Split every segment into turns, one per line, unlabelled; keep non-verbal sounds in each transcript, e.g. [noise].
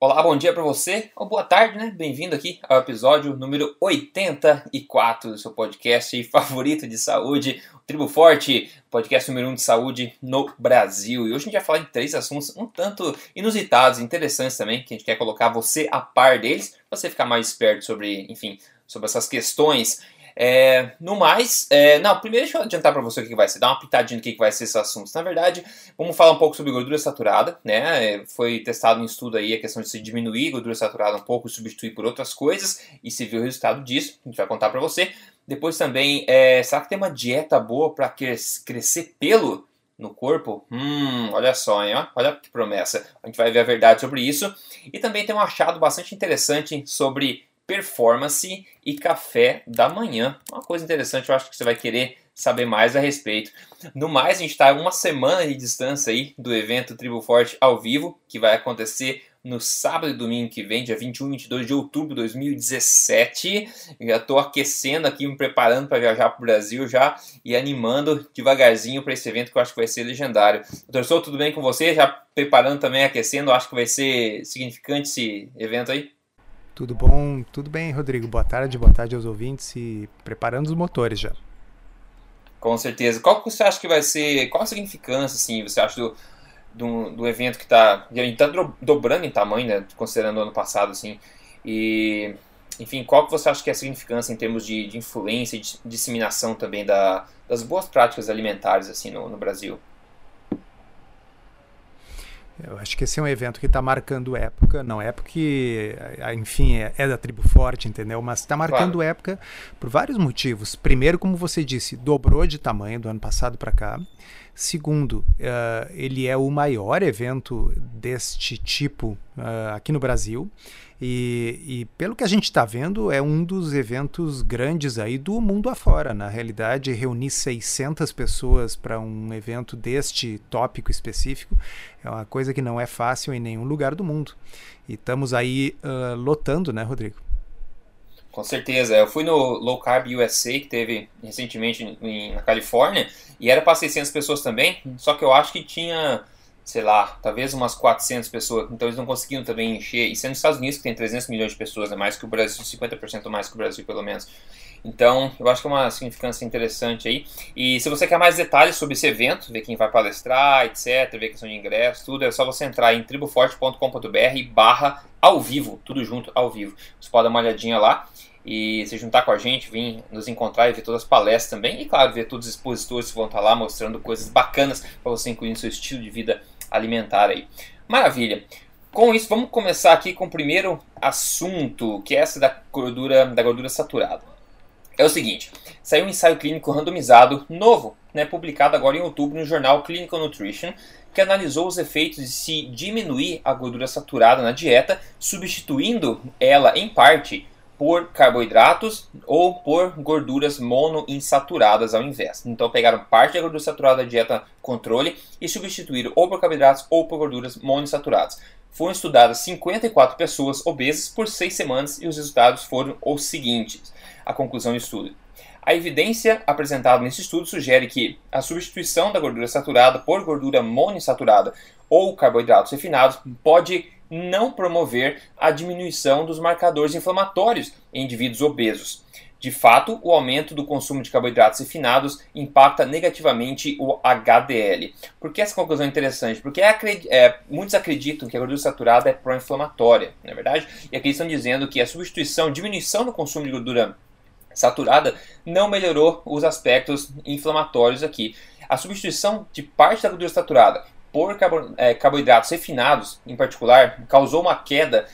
Olá, bom dia para você, ou boa tarde, né? Bem-vindo aqui ao episódio número 84 do seu podcast [laughs] favorito de saúde, o Tribo Forte, podcast número 1 de saúde no Brasil. E hoje a gente vai falar de três assuntos um tanto inusitados, interessantes também, que a gente quer colocar você a par deles, para você ficar mais esperto sobre, enfim, sobre essas questões. É, no mais, é, não, primeiro deixa eu adiantar para você o que vai ser, dar uma pitadinha do que vai ser esse assunto. Na verdade, vamos falar um pouco sobre gordura saturada, né? É, foi testado um estudo aí a questão de se diminuir gordura saturada um pouco e substituir por outras coisas, e se viu o resultado disso, a gente vai contar para você. Depois também, é, será que tem uma dieta boa para crescer pelo no corpo? Hum, olha só, hein? Olha que promessa. A gente vai ver a verdade sobre isso. E também tem um achado bastante interessante sobre performance e café da manhã. Uma coisa interessante, eu acho que você vai querer saber mais a respeito. No mais, a gente está uma semana de distância aí do evento Tribo Forte ao vivo, que vai acontecer no sábado e domingo que vem, dia 21 e 22 de outubro de 2017. Já estou aquecendo aqui, me preparando para viajar para o Brasil já e animando devagarzinho para esse evento que eu acho que vai ser legendário. Doutor Sou, tudo bem com você? Já preparando também, aquecendo, acho que vai ser significante esse evento aí?
Tudo bom? Tudo bem, Rodrigo? Boa tarde, boa tarde aos ouvintes e preparando os motores já.
Com certeza. Qual que você acha que vai ser, qual a significância, assim, você acha do, do, do evento que está tá dobrando em tamanho, né, considerando o ano passado, assim, e, enfim, qual que você acha que é a significância em termos de, de influência e de disseminação também da, das boas práticas alimentares, assim, no, no Brasil?
Eu acho que esse é um evento que está marcando época, não é porque, enfim, é, é da tribo forte, entendeu? Mas está marcando claro. época por vários motivos. Primeiro, como você disse, dobrou de tamanho do ano passado para cá. Segundo, uh, ele é o maior evento deste tipo uh, aqui no Brasil. E, e, pelo que a gente está vendo, é um dos eventos grandes aí do mundo afora. Na realidade, reunir 600 pessoas para um evento deste tópico específico é uma coisa que não é fácil em nenhum lugar do mundo. E estamos aí uh, lotando, né, Rodrigo?
Com certeza. Eu fui no Low Carb USA, que teve recentemente em, na Califórnia, e era para 600 pessoas também, só que eu acho que tinha sei lá, talvez umas 400 pessoas. Então eles não conseguiram também encher. Isso é nos Estados Unidos que tem 300 milhões de pessoas, é mais que o Brasil, 50% mais que o Brasil, pelo menos. Então, eu acho que é uma significância interessante aí. E se você quer mais detalhes sobre esse evento, ver quem vai palestrar, etc., ver questão de ingresso, tudo, é só você entrar em triboforte.com.br barra ao vivo, tudo junto, ao vivo. Você pode dar uma olhadinha lá e se juntar com a gente, vir nos encontrar e ver todas as palestras também. E, claro, ver todos os expositores que vão estar lá mostrando coisas bacanas para você incluir no seu estilo de vida alimentar aí. Maravilha. Com isso, vamos começar aqui com o primeiro assunto, que é essa da gordura, da gordura saturada. É o seguinte, saiu um ensaio clínico randomizado novo, né, publicado agora em outubro no jornal Clinical Nutrition, que analisou os efeitos de se diminuir a gordura saturada na dieta, substituindo ela em parte por carboidratos ou por gorduras monoinsaturadas ao invés. Então pegaram parte da gordura saturada da dieta controle e substituíram ou por carboidratos ou por gorduras monoinsaturadas. Foram estudadas 54 pessoas obesas por 6 semanas e os resultados foram os seguintes. A conclusão do estudo. A evidência apresentada nesse estudo sugere que a substituição da gordura saturada por gordura monoinsaturada ou carboidratos refinados pode não promover a diminuição dos marcadores inflamatórios em indivíduos obesos. De fato, o aumento do consumo de carboidratos refinados impacta negativamente o HDL. Por que essa conclusão é interessante? Porque é, é, muitos acreditam que a gordura saturada é pró-inflamatória, não é verdade? E aqui estão dizendo que a substituição, diminuição do consumo de gordura saturada não melhorou os aspectos inflamatórios aqui. A substituição de parte da gordura saturada por é, carboidratos refinados, em particular, causou uma queda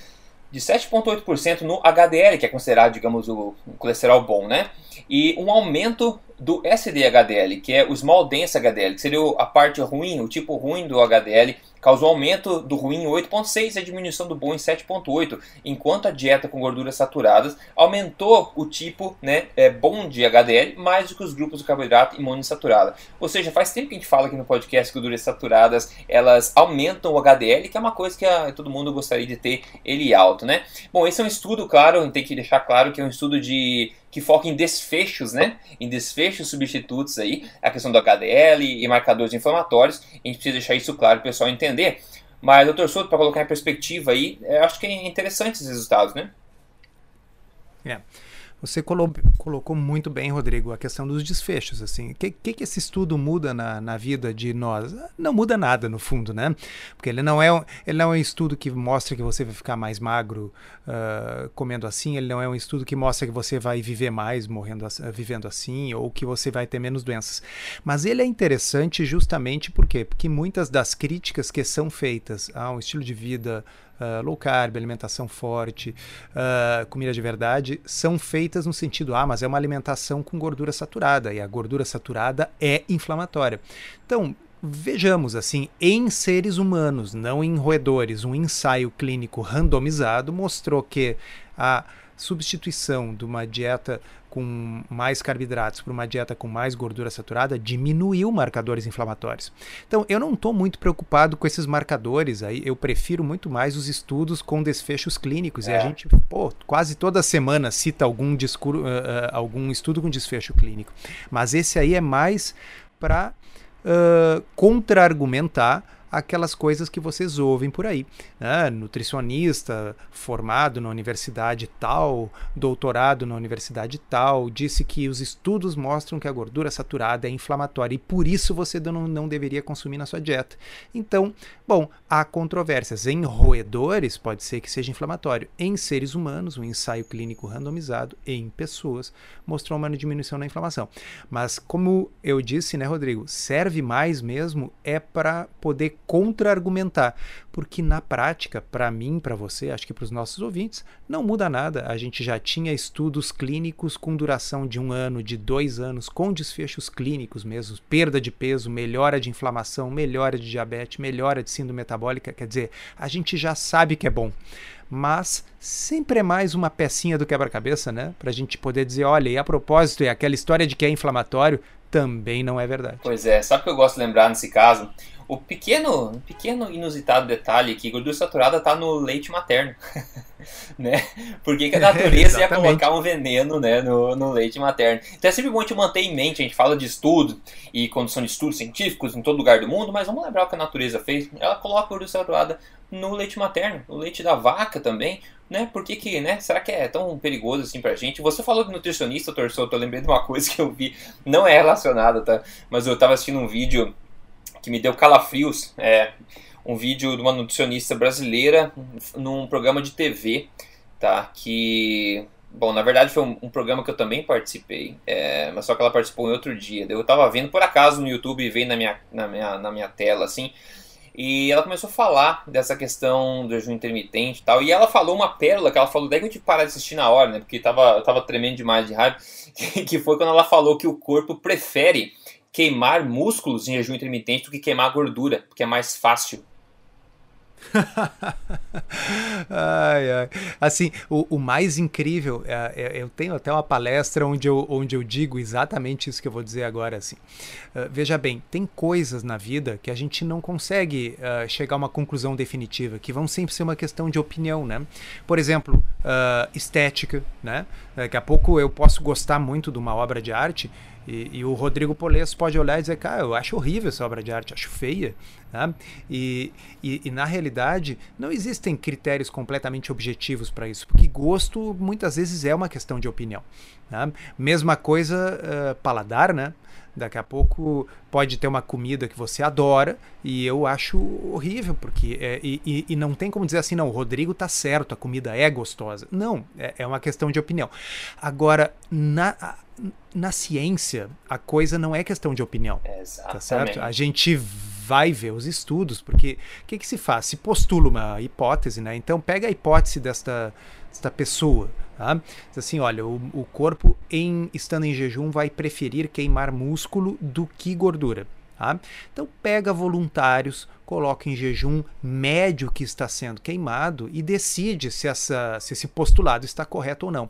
de 7,8% no HDL, que é considerado, digamos, o colesterol bom, né? E um aumento do SDHDL, que é o Small Dense HDL, que seria a parte ruim, o tipo ruim do HDL, causou aumento do ruim em 8,6 e a diminuição do bom em 7,8, enquanto a dieta com gorduras saturadas aumentou o tipo né, é, bom de HDL mais do que os grupos de carboidrato e monoinsaturada. Ou seja, faz tempo que a gente fala aqui no podcast que gorduras saturadas elas aumentam o HDL, que é uma coisa que a, todo mundo gostaria de ter ele alto, né? Bom, esse é um estudo, claro, tem que deixar claro que é um estudo de que foca em desfechos, né? Em desfechos substitutos aí, a questão do HDL e marcadores inflamatórios. A gente precisa deixar isso claro para o pessoal entender. Mas, doutor Souto, para colocar em perspectiva aí, eu acho que é interessante esses resultados, né?
É. Você colocou muito bem, Rodrigo, a questão dos desfechos. Assim, o que, que, que, esse estudo muda na, na vida de nós? Não muda nada, no fundo, né? Porque ele não é, ele não é um estudo que mostra que você vai ficar mais magro uh, comendo assim. Ele não é um estudo que mostra que você vai viver mais morrendo, vivendo assim ou que você vai ter menos doenças. Mas ele é interessante justamente por quê? Porque muitas das críticas que são feitas a um estilo de vida uh, low carb, alimentação forte, uh, comida de verdade, são feitas no sentido, ah, mas é uma alimentação com gordura saturada, e a gordura saturada é inflamatória. Então, vejamos assim, em seres humanos, não em roedores, um ensaio clínico randomizado mostrou que a substituição de uma dieta com mais carboidratos por uma dieta com mais gordura saturada diminuiu marcadores inflamatórios. Então, eu não estou muito preocupado com esses marcadores aí, eu prefiro muito mais os estudos com desfechos clínicos. É. E a gente, pô, quase toda semana cita algum, discurso, uh, uh, algum estudo com desfecho clínico. Mas esse aí é mais para uh, contra-argumentar aquelas coisas que vocês ouvem por aí. Né? Nutricionista formado na universidade tal, doutorado na universidade tal, disse que os estudos mostram que a gordura saturada é inflamatória e por isso você não, não deveria consumir na sua dieta. Então, bom, há controvérsias. Em roedores pode ser que seja inflamatório. Em seres humanos, um ensaio clínico randomizado em pessoas mostrou uma diminuição na inflamação. Mas como eu disse, né, Rodrigo, serve mais mesmo é para poder contra-argumentar, porque na prática, para mim, para você, acho que para os nossos ouvintes, não muda nada. A gente já tinha estudos clínicos com duração de um ano, de dois anos, com desfechos clínicos mesmo, perda de peso, melhora de inflamação, melhora de diabetes, melhora de síndrome metabólica. Quer dizer, a gente já sabe que é bom mas sempre é mais uma pecinha do quebra-cabeça, né? Para a gente poder dizer, olha, e a propósito, e aquela história de que é inflamatório também não é verdade.
Pois é, sabe o que eu gosto de lembrar nesse caso? O pequeno, pequeno inusitado detalhe aqui, gordura saturada está no leite materno, [laughs] né? Por que, que a [laughs] natureza ia colocar um veneno né, no, no leite materno? Então é sempre bom a gente manter em mente, a gente fala de estudo e condução de estudos científicos em todo lugar do mundo, mas vamos lembrar o que a natureza fez. Ela coloca gordura saturada no leite materno, no leite da vaca também, né? Por que, que né? Será que é tão perigoso assim pra gente? Você falou de nutricionista, torçou, eu lembrei de uma coisa que eu vi, não é relacionada, tá? Mas eu tava assistindo um vídeo que me deu calafrios. É um vídeo de uma nutricionista brasileira num programa de TV, tá? Que Bom, na verdade foi um, um, programa que eu também participei, é, mas só que ela participou em outro dia. Eu tava vendo por acaso no YouTube veio na minha, na, minha, na minha tela, assim. E ela começou a falar dessa questão do jejum intermitente e tal. E ela falou uma pérola que ela falou, daí que eu que parar de assistir na hora, né? Porque tava, eu tava tremendo demais de raiva. [laughs] Que foi quando ela falou que o corpo prefere queimar músculos em jejum intermitente do que queimar gordura, porque é mais fácil. [laughs]
ai, ai. Assim, o, o mais incrível, é, é, eu tenho até uma palestra onde eu, onde eu digo exatamente isso que eu vou dizer agora. Assim. Uh, veja bem, tem coisas na vida que a gente não consegue uh, chegar a uma conclusão definitiva, que vão sempre ser uma questão de opinião, né? Por exemplo, uh, estética, né? Daqui a pouco eu posso gostar muito de uma obra de arte e, e, o Rodrigo Polesso pode olhar e dizer, cara, eu acho horrível essa obra de arte, acho feia. Né? E, e, e, na realidade, não existem critérios completamente objetivos para isso, porque gosto muitas vezes é uma questão de opinião. Né? Mesma coisa, uh, paladar, né? Daqui a pouco pode ter uma comida que você adora e eu acho horrível, porque é, e, e, não tem como dizer assim, não, o Rodrigo tá certo, a comida é gostosa. Não, é, é uma questão de opinião. Agora, na, na ciência, a coisa não é questão de opinião. Exatamente. Tá certo? A gente vai ver os estudos, porque o que, que se faz? Se postula uma hipótese, né? Então pega a hipótese desta, desta pessoa. Tá? Diz assim, olha, o, o corpo em estando em jejum vai preferir queimar músculo do que gordura. Tá? Então pega voluntários, coloca em jejum médio que está sendo queimado e decide se, essa, se esse postulado está correto ou não.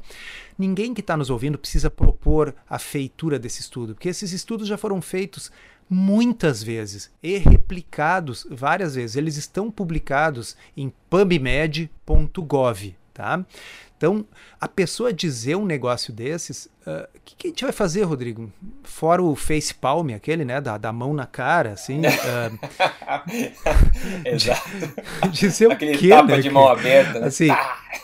Ninguém que está nos ouvindo precisa propor a feitura desse estudo, porque esses estudos já foram feitos muitas vezes e replicados várias vezes. Eles estão publicados em pubmed.gov, tá? Então, a pessoa dizer um negócio desses, o uh, que, que, a gente vai fazer, Rodrigo? Fora o face palm, aquele, né? Da, da mão na cara, assim. Uh, [laughs]
Exato.
Dizer
aquele
o quê,
tapa
né?
de mão aberta, né?
Assim,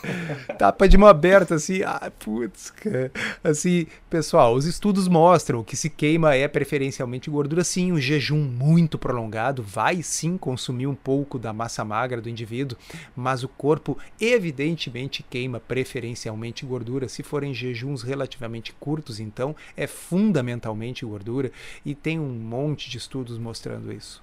[laughs] tapa de mão aberta, assim. Ah, putz, cara. Assim, pessoal, os estudos mostram que se queima é preferencialmente gordura, sim. O jejum muito prolongado vai sim consumir um pouco da massa magra do indivíduo, mas o corpo evidentemente queima preferencialmente gordura. Se forem jejuns relativamente curtos, então é fundamentalmente gordura e tem um monte de estudos mostrando isso.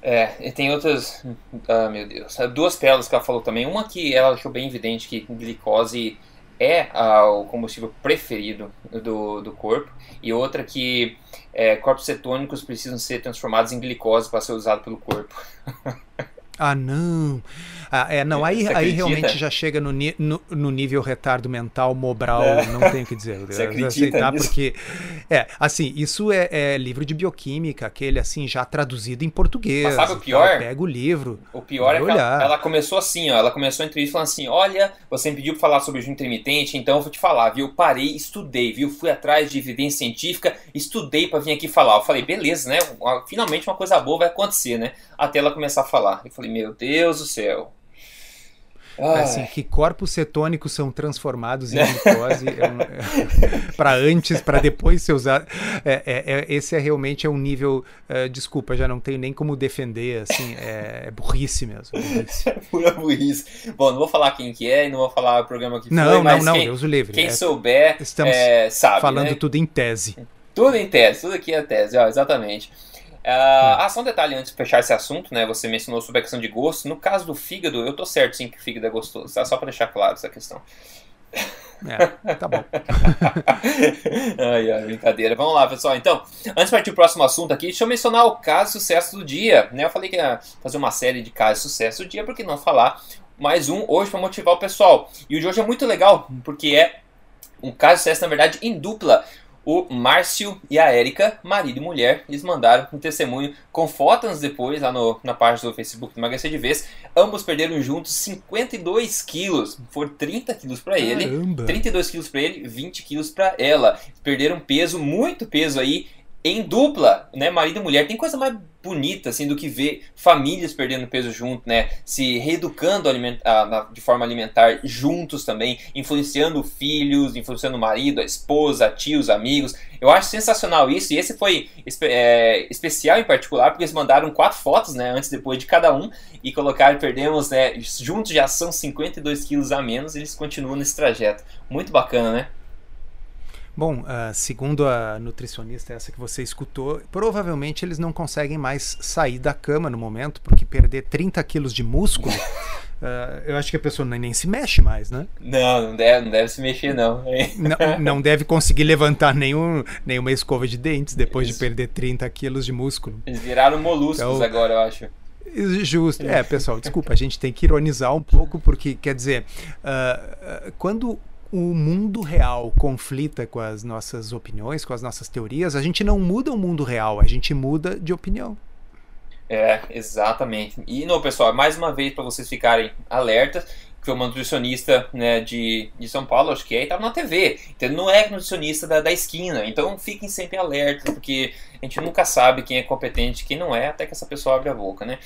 É, e tem outras. Ah, meu Deus. Duas pérolas que ela falou também. Uma que ela achou bem evidente que glicose é ah, o combustível preferido do, do corpo, e outra que é, corpos cetônicos precisam ser transformados em glicose para ser usado pelo corpo. [laughs]
Ah, não. Ah, é, não, aí, aí realmente já chega no, no, no nível retardo mental, mobral, é. não tenho o que dizer. [laughs]
Você acredita
aceitar
nisso?
porque é, assim, isso é, é, livro de bioquímica, aquele assim já traduzido em português.
Mas sabe o pior?
Pega o livro.
O pior é que ela, ela, começou assim, ó, ela começou a entrevista falando assim: "Olha, você me pediu para falar sobre o jejum intermitente, então eu vou te falar, viu? Eu parei, estudei, viu? Fui atrás de evidência científica, estudei para vir aqui falar". Eu falei: "Beleza, né? Finalmente uma coisa boa vai acontecer, né?" Até ela começar a falar. Eu falei: "Meu Deus do céu".
Assim, que corpos cetônicos são transformados em glicose é [laughs] para antes, para depois ser usado. É, é, é, esse é realmente é um nível. Desculpa, já não tenho nem como defender. Assim, é, burrice mesmo. Burrice. [laughs]
Pura burrice. Bom, não vou falar quem que é, não vou falar o programa que
não,
foi,
não,
mas
não,
quem,
Deus o livre.
Quem souber,
estamos
sabe.
falando
né?
tudo em tese.
Tudo em tese, tudo aqui é tese, ó, exatamente. Uh, ah, só um detalhe antes de fechar esse assunto, né? Você mencionou sobre a questão de gosto. No caso do fígado, eu tô certo sim que o fígado é gostoso, tá? Só pra deixar claro essa questão.
É, tá bom. [laughs]
ai, ai, brincadeira. Vamos lá, pessoal. Então, antes de partir o próximo assunto aqui, deixa eu mencionar o caso de sucesso do dia. Né? Eu falei que ia fazer uma série de casos de sucesso do dia, por que não falar mais um hoje para motivar o pessoal? E o de hoje é muito legal, porque é um caso de sucesso, na verdade, em dupla o Márcio e a Érica, marido e mulher, eles mandaram um testemunho com fotos depois lá no, na página do Facebook do Emagrecer de Vez. Ambos perderam juntos 52 quilos. Foram 30 quilos para ele, 32 quilos para ele, 20 quilos para ela. Perderam peso, muito peso aí em dupla, né, marido e mulher, tem coisa mais bonita assim do que ver famílias perdendo peso junto, né, se reeducando de forma alimentar juntos também, influenciando filhos, influenciando o marido, a esposa, tios, amigos. Eu acho sensacional isso e esse foi é, especial em particular porque eles mandaram quatro fotos, né, antes e depois de cada um e colocaram perdemos, né, juntos já são 52 quilos a menos, e eles continuam nesse trajeto. Muito bacana, né?
Bom, uh, segundo a nutricionista, essa que você escutou, provavelmente eles não conseguem mais sair da cama no momento, porque perder 30 quilos de músculo, uh, [laughs] eu acho que a pessoa nem, nem, se mexe mais, né?
Não, não deve, não deve se mexer, não.
não. Não deve conseguir levantar nenhum, nenhuma escova de dentes depois de perder 30 quilos de músculo.
Eles viraram moluscos então, agora, eu acho.
Justo. É, pessoal, [laughs] desculpa, a gente tem que ironizar um pouco, porque, quer dizer, uh, quando o mundo real conflita com as nossas opiniões, com as nossas teorias, a gente não muda o mundo real, a gente muda de opinião.
É, exatamente. E, não, pessoal, mais uma vez para vocês ficarem alertas, que foi uma nutricionista né, de, de São Paulo, acho que é, e estava na TV. Então não é nutricionista da, da esquina. Então fiquem sempre alertas, porque a gente nunca sabe quem é competente e quem não é, até que essa pessoa abre a boca, né?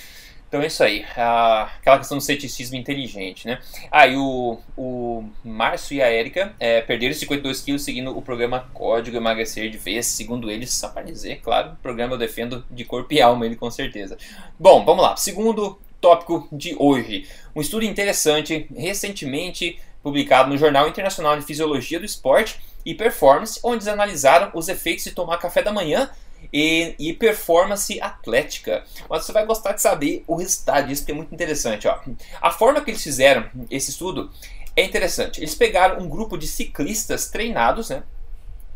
Então é isso aí, ah, aquela questão do ceticismo inteligente, né? Ah, e o, o Márcio e a Érica é, perderam 52 quilos seguindo o programa Código Emagrecer de Vez, segundo eles, só para dizer, claro, o programa eu defendo de corpo e alma, ele com certeza. Bom, vamos lá, segundo tópico de hoje, um estudo interessante, recentemente publicado no Jornal Internacional de Fisiologia do Esporte e Performance, onde eles analisaram os efeitos de tomar café da manhã e, e, performance atlética. Mas você vai gostar de saber o resultado disso, que é muito interessante. Ó. A forma que eles fizeram esse estudo é interessante. Eles pegaram um grupo de ciclistas treinados, né,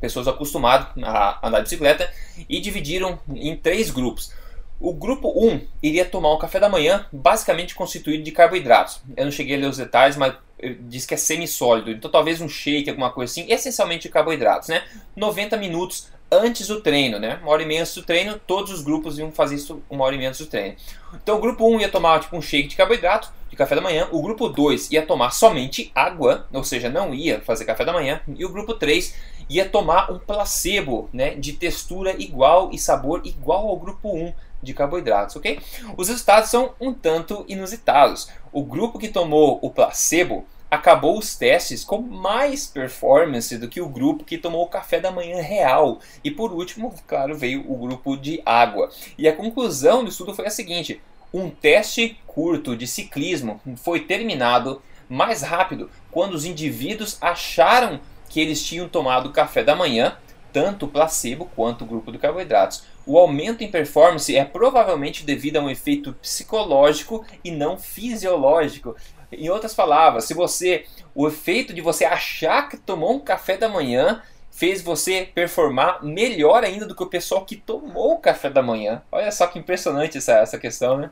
pessoas acostumadas a andar de bicicleta, e dividiram em três grupos. O grupo 1 iria tomar um café da manhã basicamente constituído de carboidratos. Eu não cheguei a ler os detalhes, mas diz que é semissólido. Então talvez um shake, alguma coisa assim, essencialmente de carboidratos, né? 90 minutos antes do treino, né? Uma hora e meia antes do treino, todos os grupos iam fazer isso uma hora e meia antes do treino. Então o grupo 1 ia tomar tipo um shake de carboidrato de café da manhã, o grupo 2 ia tomar somente água, ou seja, não ia fazer café da manhã, e o grupo 3 ia tomar um placebo, né, de textura igual e sabor igual ao grupo 1 de carboidratos, ok? Os resultados são um tanto inusitados. O grupo que tomou o placebo acabou os testes com mais performance do que o grupo que tomou o café da manhã real. E por último, claro, veio o grupo de água. E a conclusão do estudo foi a seguinte: um teste curto de ciclismo foi terminado mais rápido quando os indivíduos acharam que eles tinham tomado café da manhã, tanto o placebo quanto o grupo de carboidratos. O aumento em performance é provavelmente devido a um efeito psicológico e não fisiológico. Em outras palavras, se você o efeito de você achar que tomou um café da manhã fez você performar melhor ainda do que o pessoal que tomou o café da manhã. Olha só que impressionante essa, essa questão, né?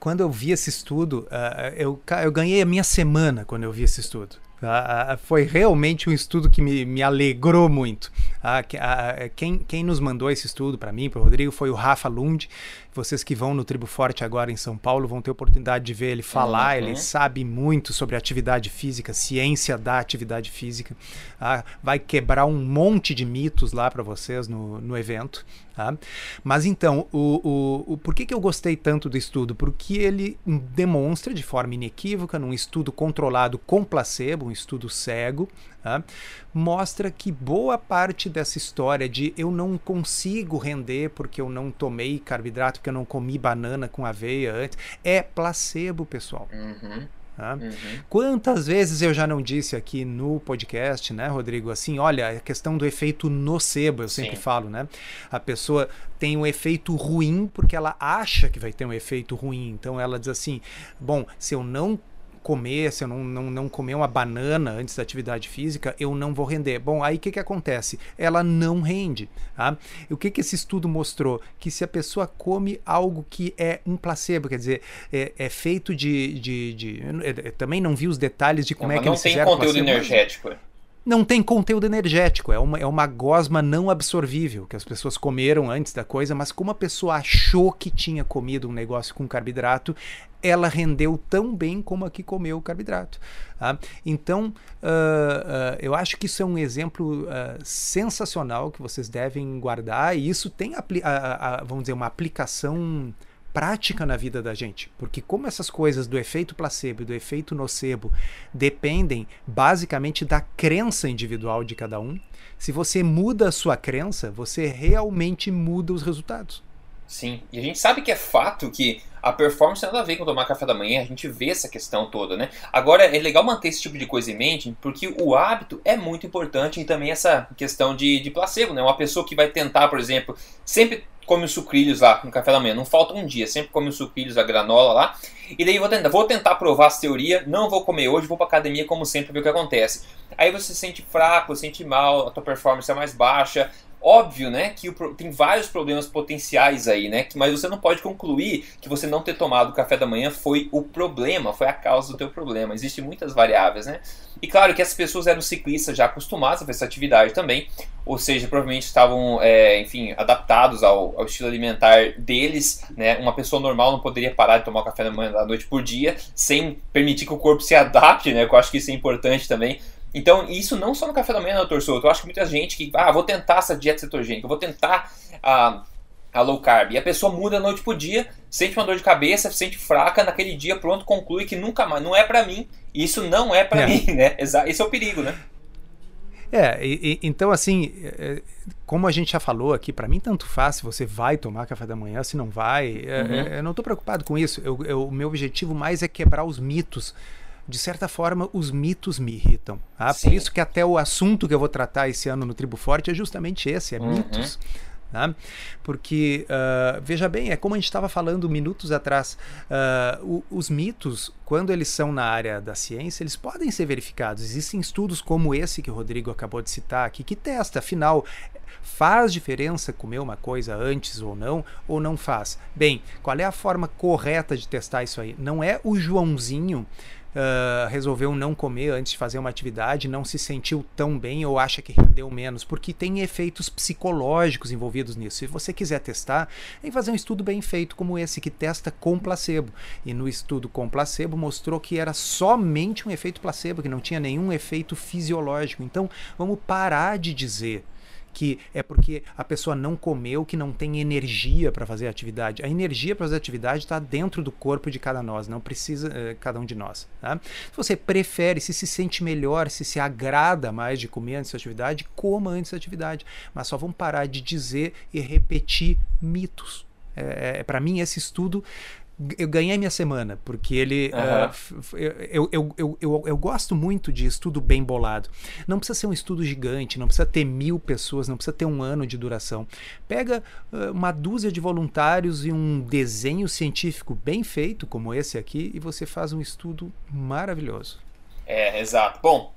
Quando eu vi esse estudo, uh, eu, eu ganhei a minha semana quando eu vi esse estudo. Uh, foi realmente um estudo que me, me alegrou muito. Uh, quem, quem nos mandou esse estudo para mim, para o Rodrigo, foi o Rafa Lund, vocês que vão no Tribo Forte agora em São Paulo vão ter oportunidade de ver ele falar. Uhum. Ele sabe muito sobre atividade física, ciência da atividade física. Ah, vai quebrar um monte de mitos lá para vocês no, no evento. Tá? Mas então, o, o, o, por que, que eu gostei tanto do estudo? Porque ele demonstra de forma inequívoca, num estudo controlado com placebo, um estudo cego, tá? mostra que boa parte dessa história de eu não consigo render porque eu não tomei carboidrato, porque eu não comi banana com aveia antes, é placebo, pessoal.
Uhum.
Tá? Uhum. Quantas vezes eu já não disse aqui no podcast, né, Rodrigo? Assim, olha, a questão do efeito nocebo, eu sempre Sim. falo, né? A pessoa tem um efeito ruim porque ela acha que vai ter um efeito ruim. Então ela diz assim: bom, se eu não comer, se eu não, não, não comer uma banana antes da atividade física, eu não vou render. Bom, aí o que, que acontece? Ela não rende. Tá? O que, que esse estudo mostrou? Que se a pessoa come algo que é um placebo, quer dizer, é, é feito de. de, de eu, também não vi os detalhes de como
não,
é que
eles fizeram. Não tem conteúdo placebo, energético.
Não tem conteúdo energético, é uma, é uma gosma não absorvível que as pessoas comeram antes da coisa, mas como a pessoa achou que tinha comido um negócio com carboidrato, ela rendeu tão bem como a que comeu o carboidrato. Tá? Então, uh, uh, eu acho que isso é um exemplo uh, sensacional que vocês devem guardar, e isso tem, vamos dizer, uma aplicação prática na vida da gente. Porque como essas coisas do efeito placebo e do efeito nocebo dependem basicamente da crença individual de cada um, se você muda a sua crença, você realmente muda os resultados.
Sim, e a gente sabe que é fato que a performance nada a ver com tomar café da manhã, a gente vê essa questão toda, né? Agora, é legal manter esse tipo de coisa em mente, porque o hábito é muito importante e também essa questão de, de placebo, né? Uma pessoa que vai tentar, por exemplo, sempre come os sucrilhos lá no café da manhã, não falta um dia, sempre come os sucrilhos, a granola lá, e daí vou tentar, vou tentar provar essa teoria, não vou comer hoje, vou pra academia como sempre, ver o que acontece. Aí você se sente fraco, se sente mal, a tua performance é mais baixa, Óbvio, né, que o, tem vários problemas potenciais aí, né, mas você não pode concluir que você não ter tomado o café da manhã foi o problema, foi a causa do teu problema. Existem muitas variáveis, né? E claro que essas pessoas eram ciclistas já acostumadas a essa atividade também, ou seja, provavelmente estavam, é, enfim, adaptados ao, ao, estilo alimentar deles, né? Uma pessoa normal não poderia parar de tomar o café da manhã da noite por dia, sem permitir que o corpo se adapte, né? Eu acho que isso é importante também então, isso não só no café da manhã, doutor Souto. Eu acho que muita gente que, ah, vou tentar essa dieta cetogênica, vou tentar a, a low carb. E a pessoa muda da noite pro dia, sente uma dor de cabeça, se sente fraca, naquele dia, pronto, conclui que nunca mais, não é para mim. Isso não é para é. mim, né? Esse é o perigo, né?
É, e, e, então assim, é, é, como a gente já falou aqui, para mim tanto faz se você vai tomar café da manhã, se não vai. É, uhum. É, eu não estou preocupado com isso. O meu objetivo mais é quebrar os mitos de certa forma, os mitos me irritam. Tá? Por isso que até o assunto que eu vou tratar esse ano no Tribo Forte é justamente esse, é uhum. mitos. Tá? Porque, uh, veja bem, é como a gente estava falando minutos atrás, uh, o, os mitos, quando eles são na área da ciência, eles podem ser verificados. Existem estudos como esse que o Rodrigo acabou de citar aqui, que testa, afinal, faz diferença comer uma coisa antes ou não, ou não faz? Bem, qual é a forma correta de testar isso aí? Não é o Joãozinho uh, resolveu não comer antes de fazer uma atividade, não se sentiu tão bem ou acha que rendeu menos, porque tem efeitos psicológicos envolvidos nisso. Se você quiser testar, tem que fazer um estudo bem feito como esse, que testa com placebo. E no estudo com placebo mostrou que era somente um efeito placebo, que não tinha nenhum efeito fisiológico. Então, vamos parar de dizer que é porque a pessoa não comeu, que não tem energia para fazer a atividade. A energia para fazer a atividade está dentro do corpo de cada nós, não precisa uh, cada um de nós. Tá? Se você prefere, se se sente melhor, se se agrada mais de comer antes da atividade, coma antes da atividade. Mas só vamos parar de dizer e repetir mitos. É, é para mim, esse estudo eu ganhei minha semana, porque ele. Uhum. Uh, eu, eu, eu, eu, eu gosto muito de estudo bem bolado. Não precisa ser um estudo gigante, não precisa ter mil pessoas, não precisa ter um ano de duração. Pega uh, uma dúzia de voluntários e um desenho científico bem feito, como esse aqui, e você faz um estudo maravilhoso.
É, exato. Bom,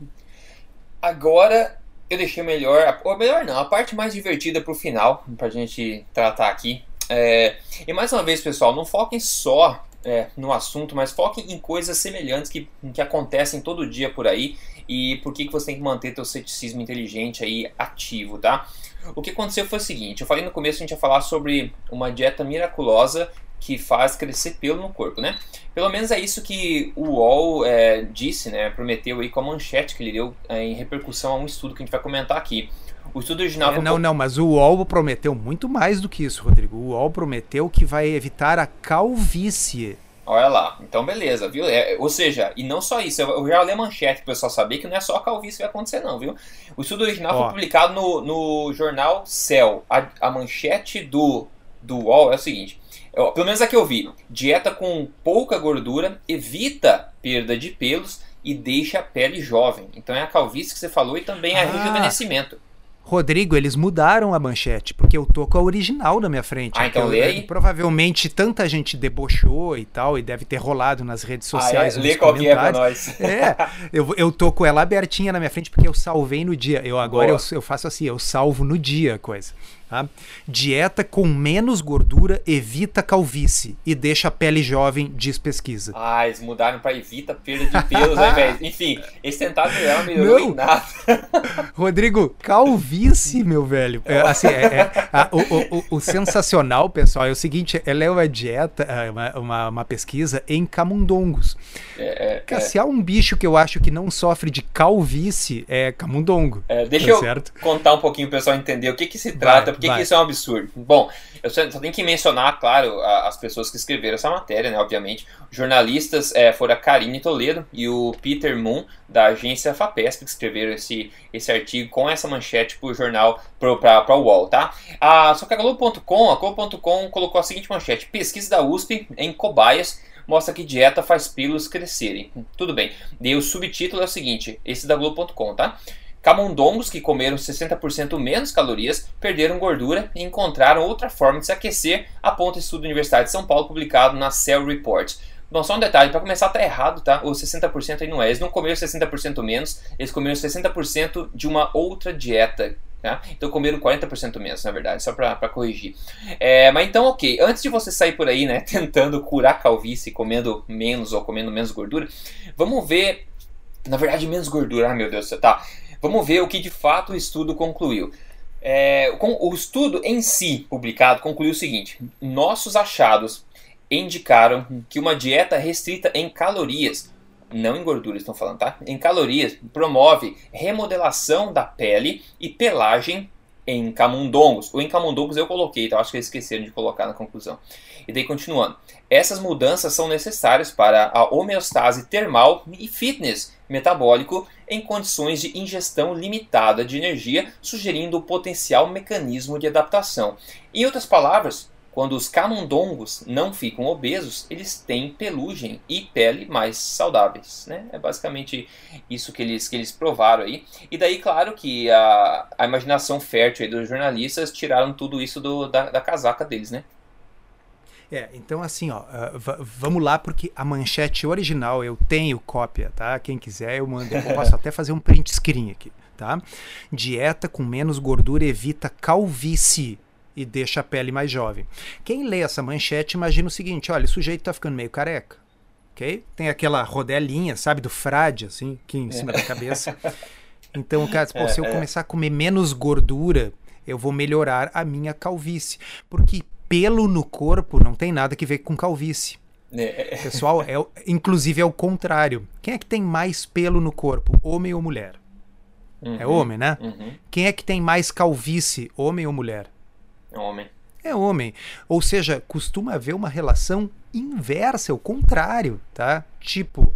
agora eu deixei melhor, ou melhor não, a parte mais divertida para o final, para a gente tratar aqui é, e mais uma vez, pessoal, não foquem só é, no assunto, mas foquem em coisas semelhantes que, que acontecem todo dia por aí e por que, que você tem que manter seu ceticismo inteligente aí ativo, tá? O que aconteceu foi o seguinte, eu falei no começo a gente ia falar sobre uma dieta miraculosa que faz crescer pelo no corpo, né? Pelo menos é isso que o UOL é, disse, né? Prometeu aí com a manchete que ele deu é, em repercussão a um estudo que a gente vai comentar aqui. O estudo original.
É, não, não, mas o UOL prometeu muito mais do que isso, Rodrigo. O UOL prometeu que vai evitar a calvície.
Olha lá, então beleza, viu? É, ou seja, e não só isso, eu já li a manchete para o pessoal saber que não é só a calvície que vai acontecer, não, viu? O estudo original Ó. foi publicado no, no jornal Cell. A, a manchete do, do UOL é o seguinte: eu, pelo menos a que eu vi, dieta com pouca gordura evita perda de pelos e deixa a pele jovem. Então é a calvície que você falou e também é ah. rejuvenescimento.
Rodrigo, eles mudaram a manchete, porque eu tô com a original na minha frente.
Ah, então lê aí.
Provavelmente tanta gente debochou e tal, e deve ter rolado nas redes sociais.
Ah, é? Lê qual que é pra nós.
É, eu, eu tô com ela abertinha na minha frente porque eu salvei no dia. Eu agora eu, eu faço assim, eu salvo no dia a coisa. Tá? Dieta com menos gordura evita calvície e deixa a pele jovem, diz pesquisa.
Ah, eles mudaram para evita perda de pelos, invés. Enfim, esse tentado não melhorou não. em nada. [laughs]
Rodrigo, calvície, meu velho. É, assim, é, é, a, o, o, o, sensacional, pessoal, é o seguinte: ela é uma dieta, é, uma, uma, uma pesquisa em camundongos. É, é, se há um bicho que eu acho que não sofre de calvície, é camundongo.
deixa tá eu certo? contar um pouquinho para o pessoal entender o que, que se trata por que, que, isso é um absurdo? Bom, eu só, só tenho que mencionar, claro, a, as pessoas que escreveram essa matéria, né? Obviamente. Jornalistas é, foram a Karine Toledo e o Peter Moon, da agência FAPESP, que escreveram esse, esse artigo com essa manchete para o jornal, para o UOL, tá? Ah, só que a Globo.com, a Globo.com colocou a seguinte manchete: pesquisa da USP em cobaias mostra que dieta faz pelos crescerem. Tudo bem. E o subtítulo é o seguinte: esse da Globo.com, tá? Camundongos que comeram 60% menos calorias perderam gordura e encontraram outra forma de se aquecer, aponta estudo da Universidade de São Paulo publicado na Cell Report. Bom, só um detalhe, para começar tá errado, tá? O 60% aí não é. Eles não comeram 60% menos, eles comeram 60% de uma outra dieta. Tá? Então comeram 40% menos, na verdade, só para corrigir. É, mas então, ok, antes de você sair por aí, né, [laughs] tentando curar calvície comendo menos ou comendo menos gordura, vamos ver, na verdade, menos gordura, ah meu Deus, tá? Vamos ver o que de fato o estudo concluiu. É, o estudo em si, publicado, concluiu o seguinte: nossos achados indicaram que uma dieta restrita em calorias, não em gorduras, estão falando, tá? Em calorias, promove remodelação da pele e pelagem em camundongos. O em camundongos eu coloquei, então acho que eles esqueceram de colocar na conclusão. E daí continuando. Essas mudanças são necessárias para a homeostase termal e fitness metabólico em condições de ingestão limitada de energia, sugerindo o potencial mecanismo de adaptação. Em outras palavras, quando os camundongos não ficam obesos, eles têm pelugem e pele mais saudáveis. Né? É basicamente isso que eles, que eles provaram aí. E daí, claro que a, a imaginação fértil dos jornalistas tiraram tudo isso do, da, da casaca deles, né?
É, então assim, ó, uh, vamos lá porque a manchete original eu tenho cópia, tá? Quem quiser eu mando, eu posso [laughs] até fazer um print screen aqui, tá? Dieta com menos gordura evita calvície e deixa a pele mais jovem. Quem lê essa manchete imagina o seguinte: olha, o sujeito está ficando meio careca. ok? Tem aquela rodelinha, sabe, do frade, assim, aqui em cima é. da cabeça. Então, cara, pô, se eu é, é. começar a comer menos gordura, eu vou melhorar a minha calvície. Porque pelo no corpo não tem nada que ver com calvície. É. Pessoal, é, inclusive é o contrário. Quem é que tem mais pelo no corpo, homem ou mulher? Uhum, é homem, né? Uhum. Quem é que tem mais calvície, homem ou mulher?
É homem.
É homem. Ou seja, costuma haver uma relação inversa, é o contrário, tá? Tipo,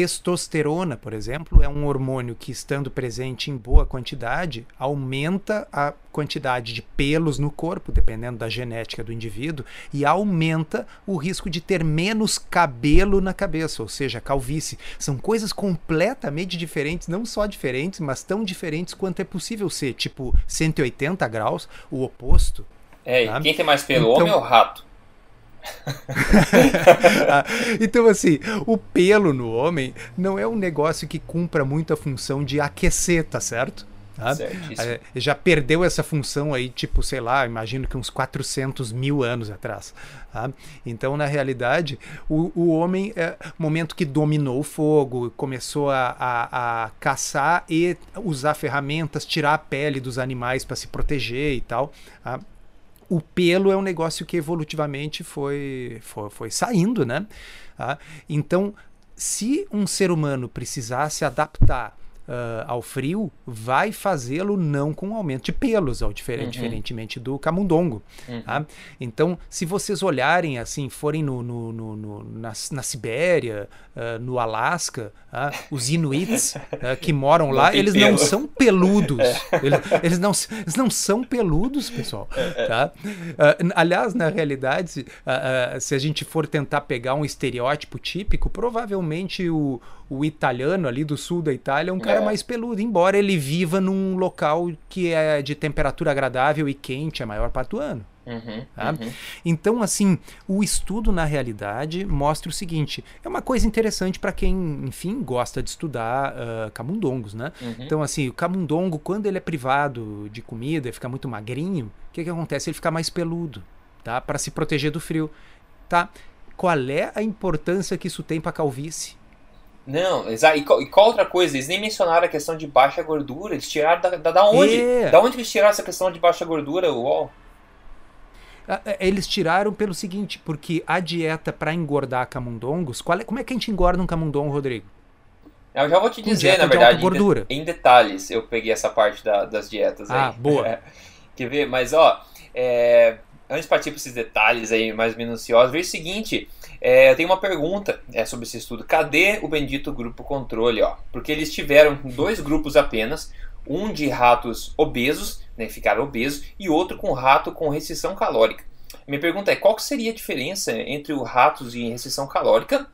Testosterona, por exemplo, é um hormônio que, estando presente em boa quantidade, aumenta a quantidade de pelos no corpo, dependendo da genética do indivíduo, e aumenta o risco de ter menos cabelo na cabeça, ou seja, calvície. São coisas completamente diferentes, não só diferentes, mas tão diferentes quanto é possível ser. Tipo, 180 graus, o oposto.
É, tá? quem tem mais pelo, então, homem ou rato? [laughs]
então, assim, o pelo no homem não é um negócio que cumpra muito a função de aquecer, tá certo? Tá? É, já perdeu essa função aí, tipo, sei lá, imagino que uns 400 mil anos atrás. Tá? Então, na realidade, o, o homem, é, momento que dominou o fogo, começou a, a, a caçar e usar ferramentas, tirar a pele dos animais para se proteger e tal. Tá? O pelo é um negócio que evolutivamente foi, foi, foi saindo, né? Ah, então, se um ser humano precisasse adaptar uh, ao frio, vai fazê-lo não com aumento de pelos, ao diferente, uhum. diferentemente do camundongo. Uhum. Tá? Então, se vocês olharem assim, forem no, no, no, no na, na, Sibéria, uh, no Alasca, uh, os Inuits [laughs] que moram não lá, eles pelo. não são peludos. É. Eles, eles, não, eles não são peludos, pessoal. É, é. Tá? aliás, na realidade, se, se a gente for tentar pegar um estereótipo típico, provavelmente o, o italiano ali do sul da Itália é um cara é. mais peludo, embora ele viva num local que é de temperatura agradável e quente a maior parte do ano. Uhum, tá? uhum. Então, assim, o estudo na realidade mostra o seguinte: é uma coisa interessante para quem, enfim, gosta de estudar uh, camundongos, né? Uhum. Então, assim, o camundongo, quando ele é privado de comida e fica muito magrinho, o que, que acontece? Ele fica mais peludo, tá? Para se proteger do frio, tá? Qual é a importância que isso tem para calvície?
Não, exato. E, e qual outra coisa? Eles nem mencionaram a questão de baixa gordura. Eles tiraram da, da, da onde? É. Da onde eles tiraram essa questão de baixa gordura, UOL?
É, eles tiraram pelo seguinte, porque a dieta para engordar camundongos, qual é, como é que a gente engorda um camundongo, Rodrigo?
Eu já vou te dizer, na verdade, gordura. Em, de, em, detalhes, eu peguei essa parte da, das dietas
ah,
aí.
boa. É, [laughs]
quer ver? Mas, ó, é, antes de partir para esses detalhes aí mais minuciosos, veja o seguinte, é, eu tenho uma pergunta é, sobre esse estudo. Cadê o bendito grupo controle? Ó? Porque eles tiveram dois grupos apenas, um de ratos obesos, né, ficaram obesos, e outro com rato com restrição calórica. Minha pergunta é, qual seria a diferença entre os ratos em restrição calórica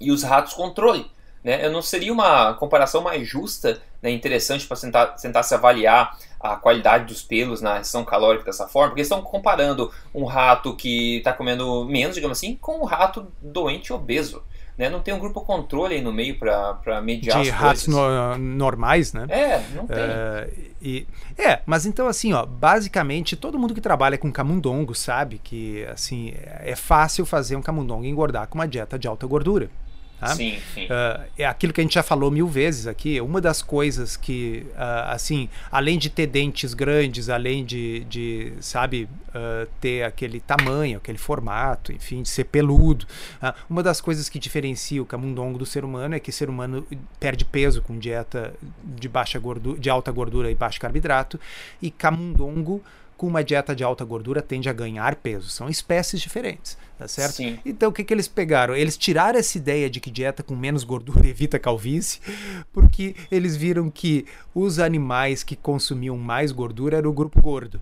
e os ratos controle? Né? Eu não seria uma comparação mais justa, né, interessante para tentar, tentar se avaliar a qualidade dos pelos na restrição calórica dessa forma? Porque estão comparando um rato que está comendo menos, digamos assim, com um rato doente obeso. Né? Não tem um grupo controle aí no meio para mediar
de ratos no, normais, né?
É, não tem. É,
e, é, mas então assim, ó, basicamente todo mundo que trabalha com camundongo sabe que assim é fácil fazer um camundongo engordar com uma dieta de alta gordura.
Tá? Sim, sim.
Uh, é aquilo que a gente já falou mil vezes aqui. Uma das coisas que, uh, assim, além de ter dentes grandes, além de, de sabe, uh, ter aquele tamanho, aquele formato, enfim, de ser peludo, uma das coisas que diferencia o camundongo do ser humano é que o ser humano perde peso com dieta de baixa gordura, de alta gordura e baixo carboidrato, e camundongo com uma dieta de alta gordura tende a ganhar peso. São espécies diferentes, tá certo? Sim. Então o que, que eles pegaram? Eles tiraram essa ideia de que dieta com menos gordura [laughs] evita calvície, porque eles viram que os animais que consumiam mais gordura era o grupo gordo,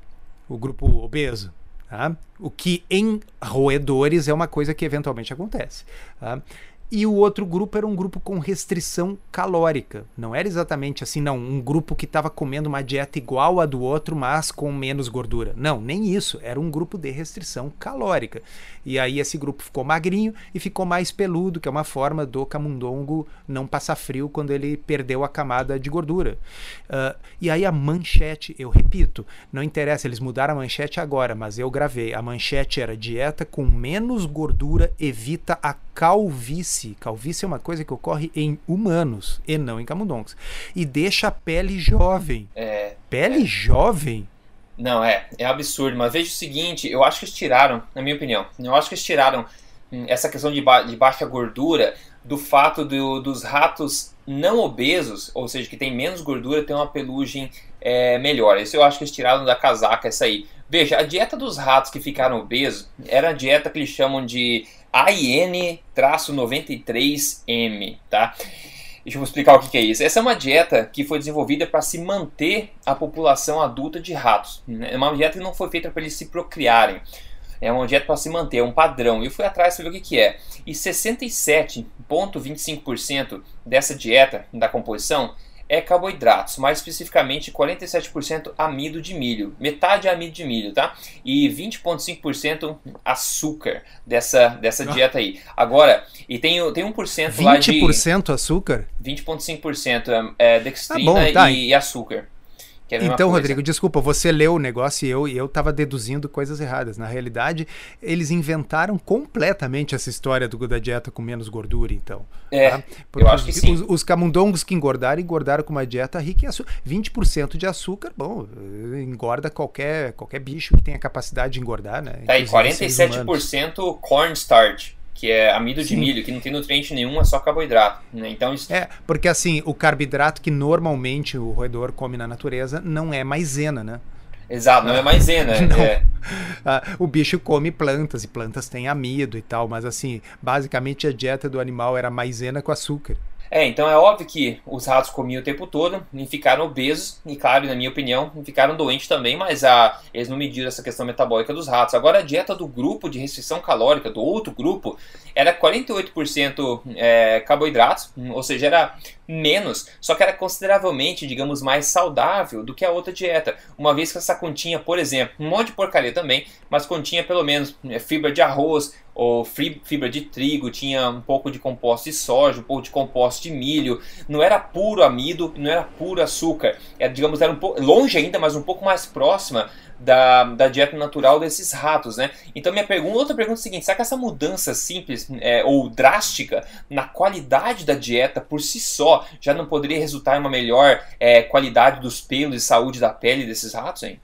o grupo obeso. Tá? O que em roedores é uma coisa que eventualmente acontece. Tá? E o outro grupo era um grupo com restrição calórica. Não era exatamente assim, não, um grupo que estava comendo uma dieta igual à do outro, mas com menos gordura. Não, nem isso. Era um grupo de restrição calórica. E aí esse grupo ficou magrinho e ficou mais peludo, que é uma forma do camundongo não passar frio quando ele perdeu a camada de gordura. Uh, e aí a manchete, eu repito, não interessa, eles mudaram a manchete agora, mas eu gravei. A manchete era dieta com menos gordura evita a calvície. Calvície é uma coisa que ocorre em humanos e não em camundongos. E deixa a pele jovem.
É,
pele
é.
jovem?
Não, é, é absurdo. Mas veja o seguinte, eu acho que eles tiraram, na minha opinião, eu acho que eles tiraram hum, essa questão de, ba de baixa gordura do fato do, dos ratos não obesos, ou seja, que tem menos gordura, ter uma pelugem é, melhor. Isso eu acho que eles tiraram da casaca, essa aí. Veja, a dieta dos ratos que ficaram obesos era a dieta que eles chamam de AIN-93M, tá? Deixa eu explicar o que é isso. Essa é uma dieta que foi desenvolvida para se manter a população adulta de ratos. É uma dieta que não foi feita para eles se procriarem. É uma dieta para se manter, é um padrão. E eu fui atrás para ver o que, que é. E 67,25% dessa dieta, da composição, é carboidratos, mais especificamente 47% amido de milho, metade é amido de milho, tá? E 20,5% açúcar dessa, dessa ah. dieta aí. Agora, e tem, tem 1% lá de...
20% açúcar?
20,5% é, é dextrina ah, bom, tá. e, e açúcar.
É então, Rodrigo, desculpa, você leu o negócio e eu e eu estava deduzindo coisas erradas. Na realidade, eles inventaram completamente essa história do, da dieta com menos gordura, então.
É, tá? eu acho que sim.
Os, os, camundongos que engordaram, engordaram com uma dieta rica em açúcar. 20% de açúcar, bom, engorda qualquer, qualquer bicho que tenha capacidade de engordar, né?
Tá, e 47% cornstarch que é amido Sim. de milho, que não tem nutriente nenhum, é só carboidrato. Né? Então isso...
É, porque assim, o carboidrato que normalmente o roedor come na natureza não é maisena, né?
Exato, não é maisena. [laughs] É.
Ah, o bicho come plantas e plantas têm amido e tal, mas assim, basicamente a dieta do animal era maisena com açúcar.
É, então é óbvio que os ratos comiam o tempo todo e ficaram obesos, e claro, na minha opinião, ficaram doentes também, mas a, eles não mediram essa questão metabólica dos ratos. Agora, a dieta do grupo de restrição calórica, do outro grupo, era 48% é, carboidratos, ou seja, era menos, só que era consideravelmente, digamos, mais saudável do que a outra dieta. Uma vez que essa continha, por exemplo, um monte de porcaria também, mas continha pelo menos é, fibra de arroz ou fibra de trigo, tinha um pouco de composto de soja, um pouco de composto de milho. Não era puro amido, não era puro açúcar. Era, digamos, era um pouco longe ainda, mas um pouco mais próxima da, da dieta natural desses ratos, né? Então minha pergunta, outra pergunta é a seguinte: será que essa mudança simples é, ou drástica na qualidade da dieta por si só já não poderia resultar em uma melhor é, qualidade dos pelos e saúde da pele desses ratos, hein?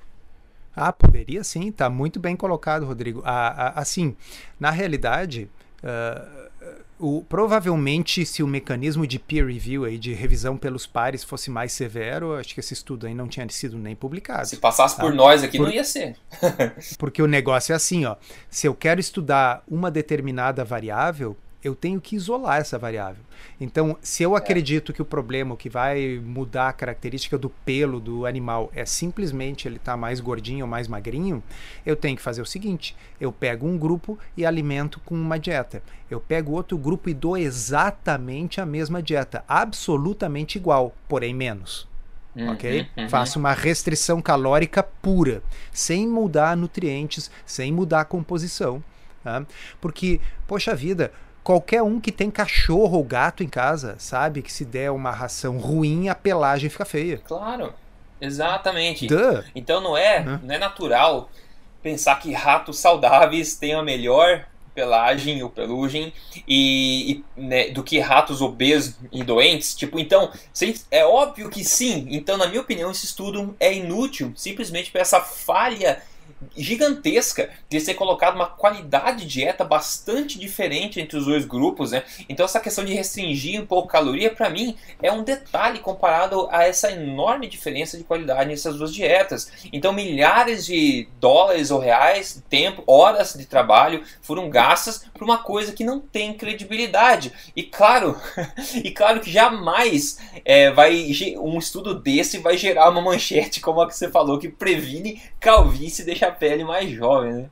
Ah, poderia sim, tá muito bem colocado, Rodrigo. Ah, ah, assim, na realidade, uh, o, provavelmente, se o mecanismo de peer review, aí, de revisão pelos pares, fosse mais severo, acho que esse estudo aí não tinha sido nem publicado.
Se passasse tá? por nós aqui, por, não ia ser. [laughs]
porque o negócio é assim, ó. Se eu quero estudar uma determinada variável, eu tenho que isolar essa variável. Então, se eu é. acredito que o problema que vai mudar a característica do pelo do animal é simplesmente ele estar tá mais gordinho ou mais magrinho, eu tenho que fazer o seguinte: eu pego um grupo e alimento com uma dieta. Eu pego outro grupo e dou exatamente a mesma dieta, absolutamente igual, porém menos. Uhum, ok? Uhum. Faço uma restrição calórica pura, sem mudar nutrientes, sem mudar a composição. Tá? Porque, poxa vida, qualquer um que tem cachorro ou gato em casa sabe que se der uma ração ruim, a pelagem fica feia.
Claro, exatamente. Duh. Então não é, não é natural pensar que ratos saudáveis têm a melhor pelagem ou pelugem e, e né, do que ratos obesos e doentes tipo então é óbvio que sim então na minha opinião esse estudo é inútil simplesmente por essa falha gigantesca de ser colocado uma qualidade de dieta bastante diferente entre os dois grupos, né? Então essa questão de restringir um pouco caloria para mim é um detalhe comparado a essa enorme diferença de qualidade nessas duas dietas. Então milhares de dólares ou reais, tempo, horas de trabalho foram gastas por uma coisa que não tem credibilidade. E claro, [laughs] e claro que jamais é, vai um estudo desse vai gerar uma manchete como a que você falou que previne calvície e deixa a pele mais jovem, né?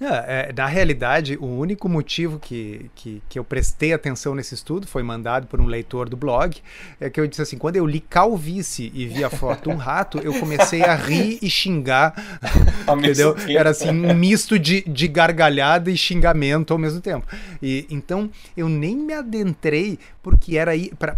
É, na realidade, o único motivo que, que, que, eu prestei atenção nesse estudo foi mandado por um leitor do blog. É que eu disse assim: quando eu li calvície e vi a foto um rato, eu comecei a rir e xingar. [laughs] entendeu? Era assim um misto de, de gargalhada e xingamento ao mesmo tempo. E então eu nem me adentrei porque era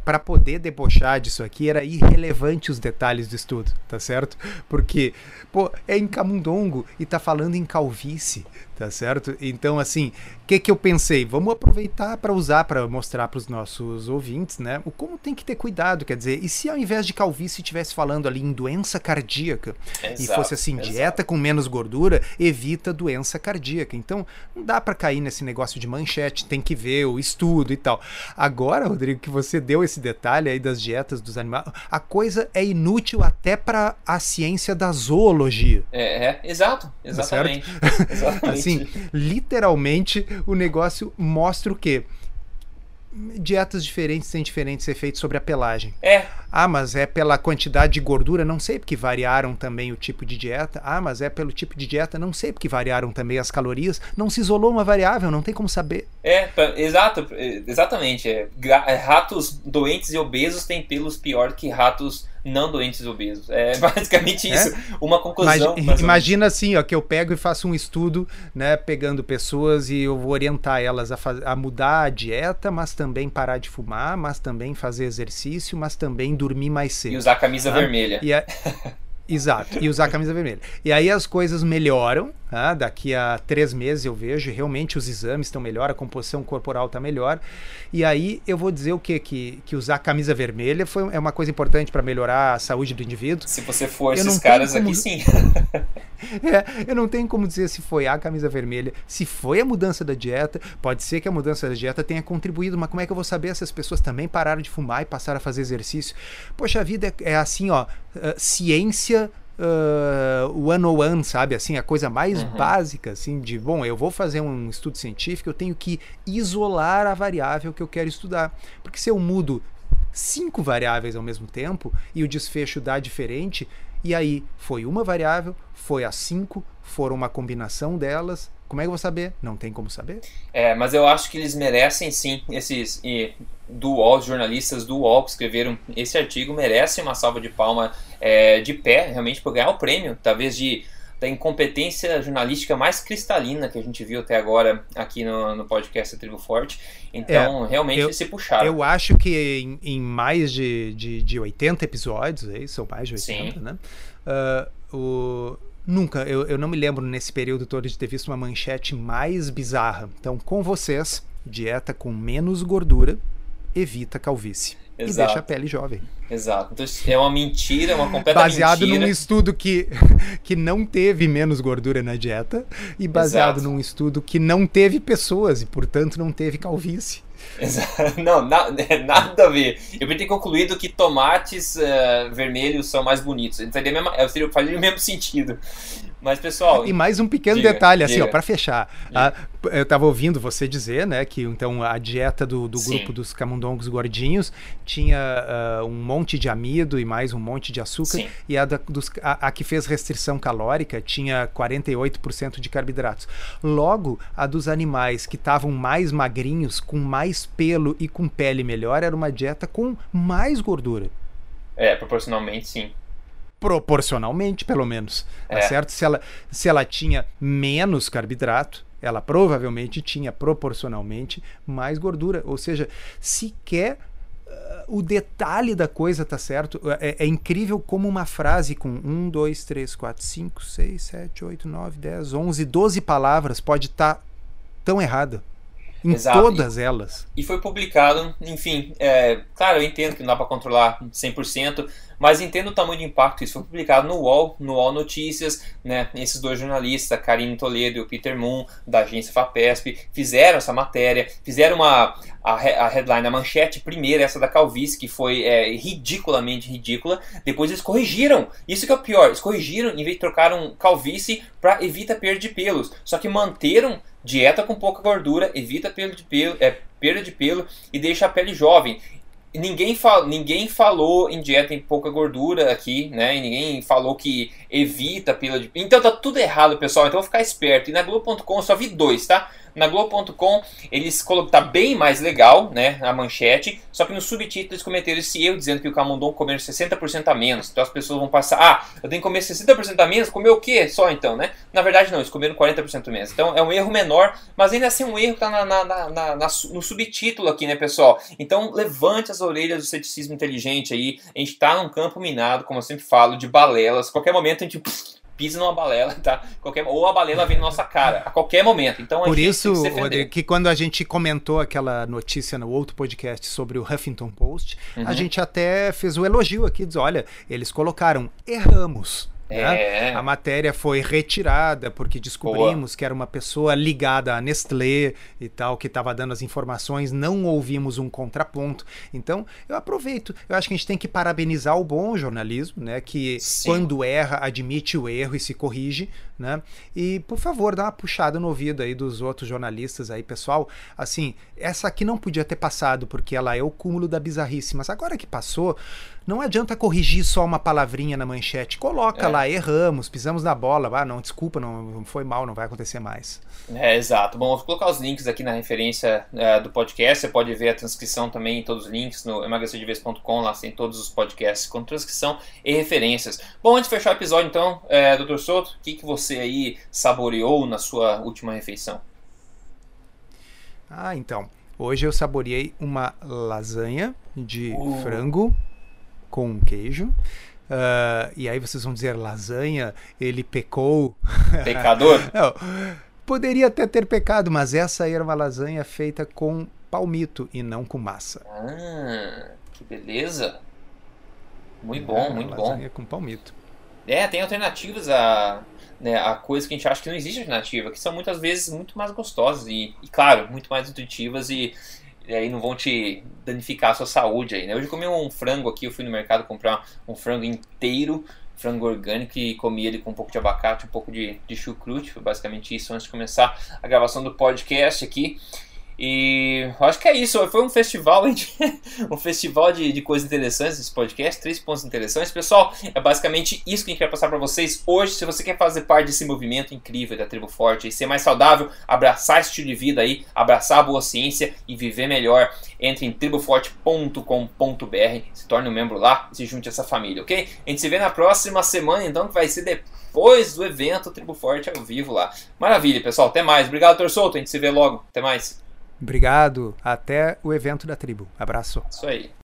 para poder debochar disso aqui era irrelevante os detalhes do estudo, tá certo? Porque pô, é em camundongo e tá falando em calvície Tá certo? Então, assim, o que, que eu pensei? Vamos aproveitar para usar, para mostrar para os nossos ouvintes, né? O como tem que ter cuidado. Quer dizer, e se ao invés de calvície estivesse falando ali em doença cardíaca exato, e fosse assim, exato. dieta com menos gordura, evita doença cardíaca. Então, não dá para cair nesse negócio de manchete, tem que ver o estudo e tal. Agora, Rodrigo, que você deu esse detalhe aí das dietas dos animais, a coisa é inútil até para a ciência da zoologia.
É, é exato, tá [laughs] exatamente. Tá
exatamente assim, literalmente o negócio mostra o quê? dietas diferentes têm diferentes efeitos sobre a pelagem.
É.
Ah, mas é pela quantidade de gordura? Não sei, porque variaram também o tipo de dieta. Ah, mas é pelo tipo de dieta? Não sei, porque variaram também as calorias. Não se isolou uma variável, não tem como saber.
É, exato, exatamente. É, ratos doentes e obesos têm pelos pior que ratos não doentes obesos. É [laughs] basicamente isso. É? Uma conclusão.
Imagina, imagina assim, ó, que eu pego e faço um estudo, né, pegando pessoas e eu vou orientar elas a, a mudar a dieta, mas também parar de fumar, mas também fazer exercício, mas também dormir mais cedo.
E usar camisa tá? vermelha.
E a... [laughs] Exato, e usar a camisa vermelha. E aí as coisas melhoram, ah, daqui a três meses eu vejo, realmente os exames estão melhor, a composição corporal está melhor. E aí eu vou dizer o quê? Que, que usar a camisa vermelha foi, é uma coisa importante para melhorar a saúde do indivíduo.
Se você for eu esses caras como... aqui, sim. [laughs]
é, eu não tenho como dizer se foi a camisa vermelha, se foi a mudança da dieta. Pode ser que a mudança da dieta tenha contribuído, mas como é que eu vou saber se as pessoas também pararam de fumar e passaram a fazer exercício? Poxa, a vida é, é assim, ó, uh, ciência uh, one-on-one, sabe? Assim, a coisa mais uhum. básica, assim, de, bom, eu vou fazer um estudo científico, eu tenho que isolar a variável que eu quero estudar. Porque se eu mudo cinco variáveis ao mesmo tempo e o desfecho dá diferente, e aí foi uma variável, foi a cinco, foram uma combinação delas, como é que eu vou saber? Não tem como saber.
É, mas eu acho que eles merecem sim, esses e, do UOL, os jornalistas do UOL que escreveram esse artigo, merecem uma salva de palma é, de pé, realmente, por ganhar o prêmio, talvez de da incompetência jornalística mais cristalina que a gente viu até agora aqui no, no podcast da Tribo Forte. Então, é, realmente, eu, se puxaram.
Eu acho que em, em mais de, de, de 80 episódios, aí, são mais de 80, Sim. né? Uh, o, Nunca, eu, eu não me lembro nesse período todo de ter visto uma manchete mais bizarra. Então, com vocês, dieta com menos gordura evita calvície. Exato. E deixa a pele jovem.
Exato. Então, é uma mentira, uma completa
baseado
mentira.
Baseado num estudo que, [laughs] que não teve menos gordura na dieta e baseado Exato. num estudo que não teve pessoas e, portanto, não teve calvície.
Não, na, [laughs] nada a ver. Eu ter concluído que tomates uh, vermelhos são mais bonitos. Seria, mesmo, seria, faria o mesmo sentido. Mas, pessoal.
E mais um pequeno diga, detalhe, assim, ó, para fechar. A, eu estava ouvindo você dizer, né, que então a dieta do, do grupo dos camundongos gordinhos tinha uh, um monte de amido e mais um monte de açúcar. Sim. E a, da, dos, a, a, que fez restrição calórica tinha 48% de carboidratos. Logo, a dos animais que estavam mais magrinhos, com mais pelo e com pele melhor, era uma dieta com mais gordura.
É, proporcionalmente sim
proporcionalmente, pelo menos. Tá é. Tá certo? Se ela, se ela tinha menos carboidrato, ela provavelmente tinha proporcionalmente mais gordura. Ou seja, sequer uh, o detalhe da coisa tá certo. É, é, incrível como uma frase com 1, 2, 3, 4, 5, 6, 7, 8, 9, 10, 11, 12 palavras pode estar tá tão errada. Em Exato. todas elas.
E foi publicado, enfim, é, claro, eu entendo que não dá para controlar 100%, mas entendo o tamanho do impacto. Isso foi publicado no UOL, no UOL Notícias, né? Esses dois jornalistas, Karine Toledo e o Peter Moon, da agência FAPESP, fizeram essa matéria, fizeram uma, a, a headline, a manchete primeira, essa da Calvície, que foi é, ridiculamente ridícula. Depois eles corrigiram. Isso que é o pior. Eles corrigiram, em vez de trocaram calvície para evita perda de pelos. Só que manteram dieta com pouca gordura, evita perda de pelo, é, perda de pelo e deixa a pele jovem ninguém, fal, ninguém falou em dieta em pouca gordura aqui, né? E ninguém falou que evita pila de. Então tá tudo errado, pessoal. Então vou ficar esperto. E na Globo.com só vi dois, tá? Na Globo.com eles colocam tá bem mais legal, né, a manchete, só que no subtítulo eles cometeram esse erro dizendo que o camundongo comer 60% a menos. Então as pessoas vão passar, ah, eu tenho que comer 60% a menos, comer o quê? Só então, né? Na verdade não, eles comeram 40% a menos. Então é um erro menor, mas ainda assim um erro que tá na, na, na, no subtítulo aqui, né, pessoal? Então levante as orelhas do ceticismo inteligente aí. A gente tá num campo minado, como eu sempre falo, de balelas. Qualquer momento a gente pisa numa balela, tá? Qualquer, ou a balela vem na nossa cara, a qualquer momento. Então,
Por isso, que Rodrigo, que quando a gente comentou aquela notícia no outro podcast sobre o Huffington Post, uhum. a gente até fez o elogio aqui, diz, olha, eles colocaram, erramos. Né? É. A matéria foi retirada porque descobrimos Boa. que era uma pessoa ligada à Nestlé e tal, que estava dando as informações, não ouvimos um contraponto. Então, eu aproveito. Eu acho que a gente tem que parabenizar o bom jornalismo, né? Que Sim. quando erra, admite o erro e se corrige, né? E, por favor, dá uma puxada no ouvido aí dos outros jornalistas aí, pessoal. Assim, essa aqui não podia ter passado porque ela é o cúmulo da bizarrice, mas agora que passou, não adianta corrigir só uma palavrinha na manchete. Coloca é. lá, erramos, pisamos na bola. Ah, não, desculpa, não foi mal, não vai acontecer mais.
É, exato. Bom, vou colocar os links aqui na referência uh, do podcast. Você pode ver a transcrição também todos os links no emagrecerdeves.com. Lá tem todos os podcasts com transcrição e referências. Bom, antes de fechar o episódio, então, é, Dr. Souto, o que, que você aí saboreou na sua última refeição?
Ah, então. Hoje eu saboreei uma lasanha de uh. frango com queijo. Uh, e aí vocês vão dizer, lasanha, ele pecou. [laughs]
Pecador?
Não, poderia até ter pecado, mas essa era uma lasanha feita com palmito e não com massa.
Ah, que beleza. Muito é, bom, muito bom. Lasanha
com palmito.
É, tem alternativas a, né, a coisa que a gente acha que não existe alternativa, que são muitas vezes muito mais gostosas e, e claro, muito mais intuitivas e e aí não vão te danificar a sua saúde aí, né? Hoje eu comi um frango aqui, eu fui no mercado comprar um frango inteiro, frango orgânico e comi ele com um pouco de abacate, um pouco de, de chucrute, foi basicamente isso antes de começar a gravação do podcast aqui. E acho que é isso. Foi um festival, de, [laughs] um festival de, de coisas interessantes esse podcast, três pontos interessantes. Pessoal, é basicamente isso que a gente quer passar para vocês hoje. Se você quer fazer parte desse movimento incrível da Tribo Forte e ser mais saudável, abraçar esse estilo de vida aí, abraçar a boa ciência e viver melhor, entre em triboforte.com.br, se torne um membro lá e se junte a essa família, ok? A gente se vê na próxima semana, então, que vai ser depois do evento Tribo Forte ao vivo lá. Maravilha, pessoal. Até mais. Obrigado, Torçoto. A gente se vê logo. Até mais.
Obrigado. Até o evento da tribo. Abraço.
Isso aí.